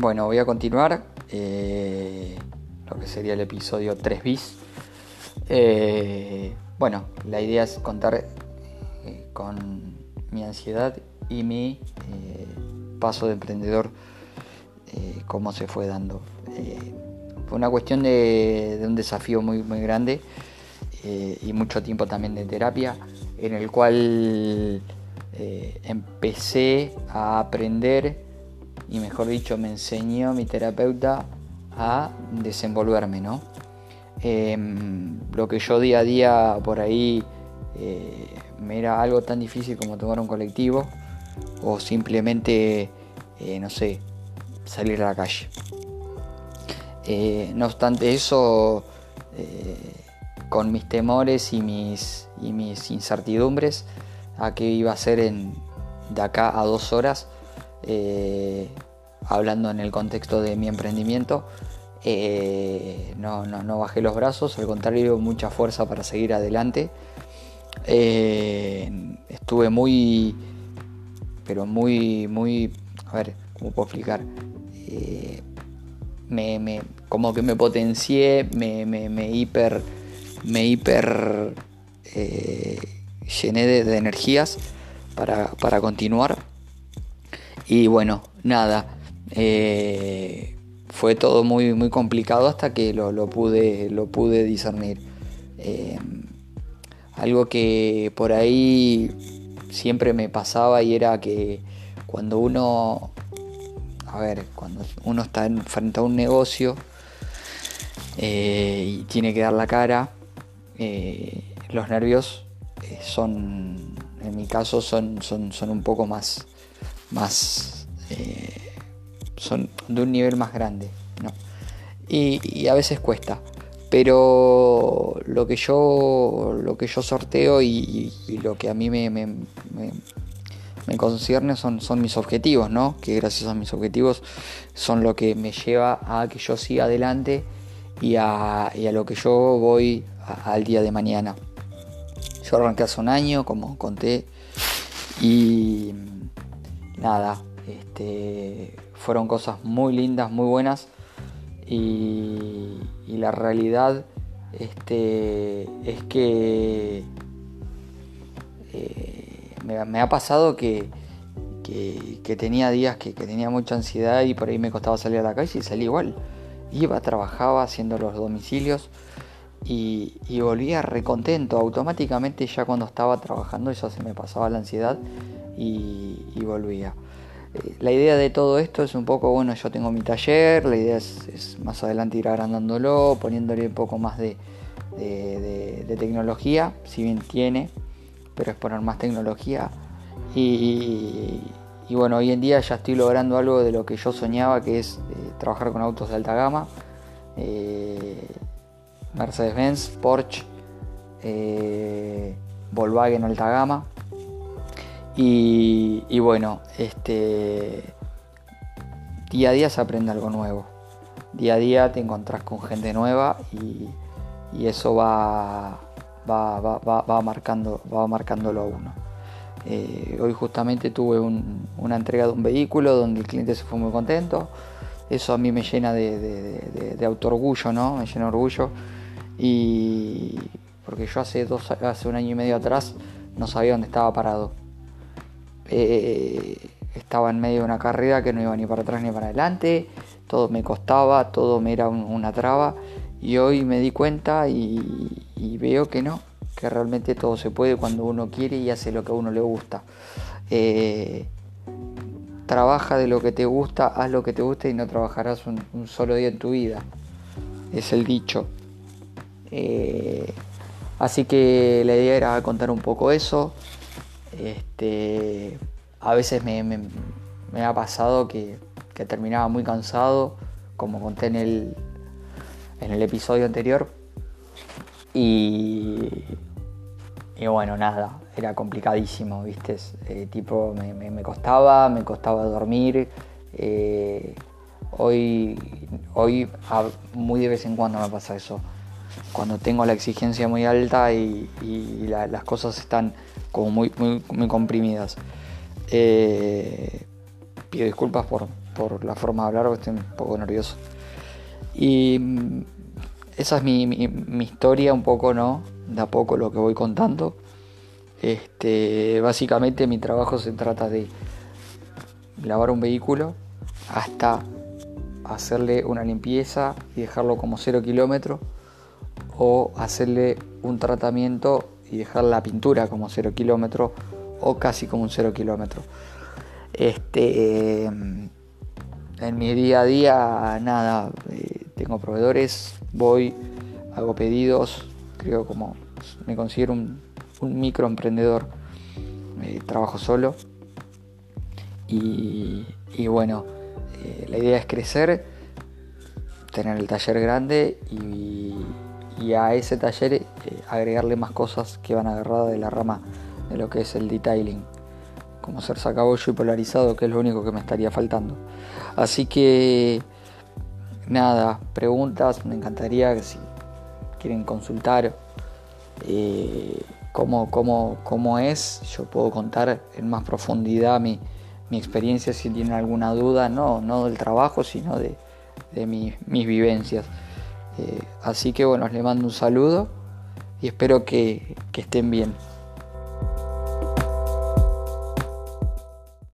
Bueno, voy a continuar eh, lo que sería el episodio 3 bis. Eh, bueno, la idea es contar eh, con mi ansiedad y mi paso de emprendedor, cómo se fue dando. fue una cuestión de, un desafío muy, muy grande y mucho tiempo también de terapia, en el cual empecé a aprender y mejor dicho me enseñó mi terapeuta a desenvolverme, ¿no? Em, lo que yo día a día por ahí eh, me era algo tan difícil como tomar un colectivo o simplemente, eh, no sé, salir a la calle. Eh, no obstante eso, con mis temores y mis, y mis incertidumbres a qué iba a ser en, de acá a dos horas, eh, hablando en el contexto de mi emprendimiento, eh, no, bajé los brazos, al contrario, mucha fuerza para seguir adelante. Eh, estuve muy, pero muy, muy, a ver, ¿cómo puedo explicar? me, como que me potencié, me, me hiper, me hiper llené de, energías para, para continuar y bueno, nada, eh, fue todo muy, muy complicado hasta que lo, pude, lo pude discernir. Eh, algo que por ahí siempre me pasaba y era que cuando uno, a ver, cuando uno está frente a un negocio eh, y tiene que dar la cara, los nervios son, en mi caso, son, son, son un poco más más eh, son de un nivel más grande y, a veces cuesta pero lo que yo lo que yo sorteo y, lo que a mí me, me, concierne son, son mis objetivos no que gracias a mis objetivos son lo que me lleva a que yo siga adelante y a, lo que yo voy al día de mañana. Yo arranqué hace un año como conté y nada, este, fueron cosas muy lindas, muy buenas y, la realidad este, es que eh, me, ha pasado que, que, tenía días que, tenía mucha ansiedad y por ahí me costaba salir a la calle y salí igual. Iba, trabajaba haciendo los domicilios y, volvía recontento. Automáticamente ya cuando estaba trabajando ya se me pasaba la ansiedad y, volvía. Eh, la idea de todo esto es un poco, bueno, yo tengo mi taller, la idea es, más adelante ir agrandándolo, poniéndole un poco más de, tecnología, si bien tiene, pero es poner más tecnología. Y, bueno, hoy en día ya estoy logrando algo de lo que yo soñaba, que es eh, trabajar con autos de alta gama, eh, Mercedes-Benz, Porsche, Volkswagen alta gama. Y, bueno, este, día a día se aprende algo nuevo. Día a día te encontrás con gente nueva y, eso va, va, va, va, marcando, va marcándolo a uno. Eh, hoy justamente tuve una entrega de un vehículo donde el cliente se fue muy contento. Eso a mí me llena de, de, autoorgullo, ¿no? Me llena de orgullo. Y porque yo hace, dos, hace un año y medio atrás no sabía dónde estaba parado eh, estaba en medio de una carrera que no iba ni para atrás ni para adelante, todo me costaba, todo me era una traba y hoy me di cuenta y, veo que no, que realmente todo se puede cuando uno quiere y hace lo que a uno le gusta. Eh, trabaja de lo que te gusta, haz lo que te gusta y no trabajarás un, solo día en tu vida. Es el dicho. Eh, así que la idea era contar un poco eso. Este, a veces me, ha pasado que, terminaba muy cansado, como conté en el, en el episodio anterior. Y, y bueno, nada, era complicadísimo, ¿viste? Eh, tipo, me, costaba, me costaba dormir. Eh, hoy, hoy muy de vez en cuando me pasa eso. Cuando tengo la exigencia muy alta y, las cosas están como muy, muy, comprimidas. Eh, pido disculpas por, por la forma de hablar porque estoy un poco nervioso. Y mm, esa es mi, mi, historia un poco, ¿no? De a poco lo que voy contando. Este, básicamente mi trabajo se trata de lavar un vehículo hasta hacerle una limpieza y dejarlo como cero kilómetros o hacerle un tratamiento y dejar la pintura como cero kilómetros o casi como un cero kilómetro. Este, en mi día a día, nada, eh, tengo proveedores, voy, hago pedidos, creo como me considero un, microemprendedor, eh, trabajo solo y, bueno, eh, la idea es crecer, tener el taller grande y, a ese taller agregarle más cosas que van agarradas de la rama de lo que es el detailing como ser sacabollo y polarizado, que es lo único que me estaría faltando. Así que, nada, preguntas, me encantaría que si quieren consultar eh, cómo, cómo, es, yo puedo contar en más profundidad mi, experiencia si tienen alguna duda, no, no del trabajo, sino de, mis vivencias. Eh, así que bueno, les mando un saludo y espero que estén bien.